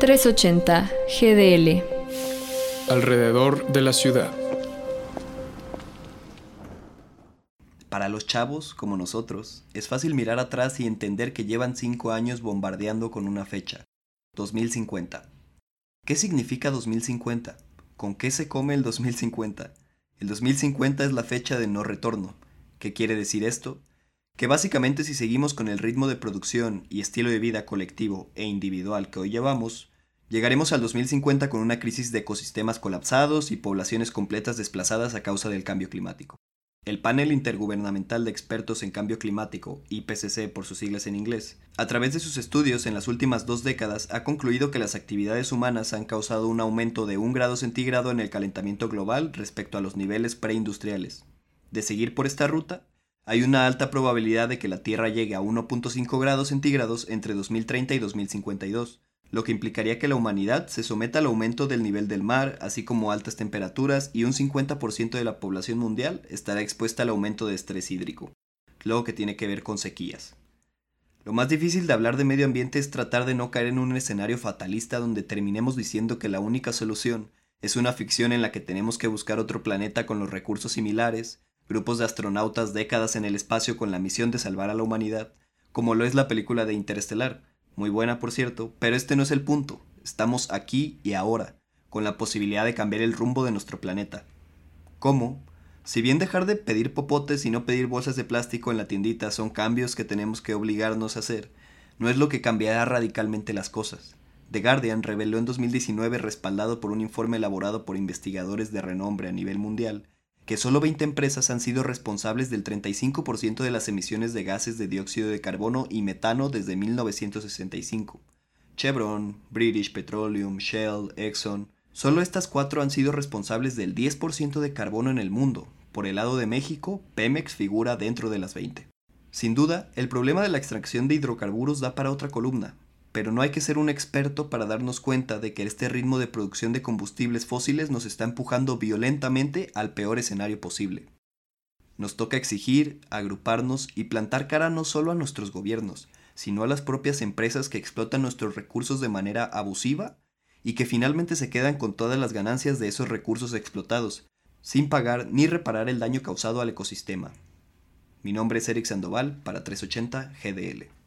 380 GDL. Alrededor de la ciudad. Para los chavos, como nosotros, es fácil mirar atrás y entender que llevan cinco años bombardeando con una fecha, 2050. ¿Qué significa 2050? ¿Con qué se come el 2050? El 2050 es la fecha de no retorno. ¿Qué quiere decir esto? Que básicamente si seguimos con el ritmo de producción y estilo de vida colectivo e individual que hoy llevamos, llegaremos al 2050 con una crisis de ecosistemas colapsados y poblaciones completas desplazadas a causa del cambio climático. El Panel Intergubernamental de Expertos en Cambio Climático, IPCC por sus siglas en inglés, a través de sus estudios en las últimas dos décadas ha concluido que las actividades humanas han causado un aumento de un grado centígrado en el calentamiento global respecto a los niveles preindustriales. De seguir por esta ruta, hay una alta probabilidad de que la Tierra llegue a 1.5 grados centígrados entre 2030 y 2052, lo que implicaría que la humanidad se someta al aumento del nivel del mar, así como altas temperaturas, y un 50% de la población mundial estará expuesta al aumento de estrés hídrico, lo que tiene que ver con sequías. Lo más difícil de hablar de medio ambiente es tratar de no caer en un escenario fatalista donde terminemos diciendo que la única solución es una ficción en la que tenemos que buscar otro planeta con los recursos similares, grupos de astronautas décadas en el espacio con la misión de salvar a la humanidad, como lo es la película de Interestelar, muy buena por cierto, pero este no es el punto. Estamos aquí y ahora, con la posibilidad de cambiar el rumbo de nuestro planeta. ¿Cómo? Si bien dejar de pedir popotes y no pedir bolsas de plástico en la tiendita son cambios que tenemos que obligarnos a hacer, no es lo que cambiará radicalmente las cosas. The Guardian reveló en 2019, respaldado por un informe elaborado por investigadores de renombre a nivel mundial, que solo 20 empresas han sido responsables del 35% de las emisiones de gases de dióxido de carbono y metano desde 1965. Chevron, British Petroleum, Shell, Exxon. Solo estas cuatro han sido responsables del 10% de carbono en el mundo. Por el lado de México, Pemex figura dentro de las 20. Sin duda, el problema de la extracción de hidrocarburos da para otra columna, pero no hay que ser un experto para darnos cuenta de que este ritmo de producción de combustibles fósiles nos está empujando violentamente al peor escenario posible. Nos toca exigir, agruparnos y plantar cara no solo a nuestros gobiernos, sino a las propias empresas que explotan nuestros recursos de manera abusiva y que finalmente se quedan con todas las ganancias de esos recursos explotados, sin pagar ni reparar el daño causado al ecosistema. Mi nombre es Eric Sandoval para 380 GDL.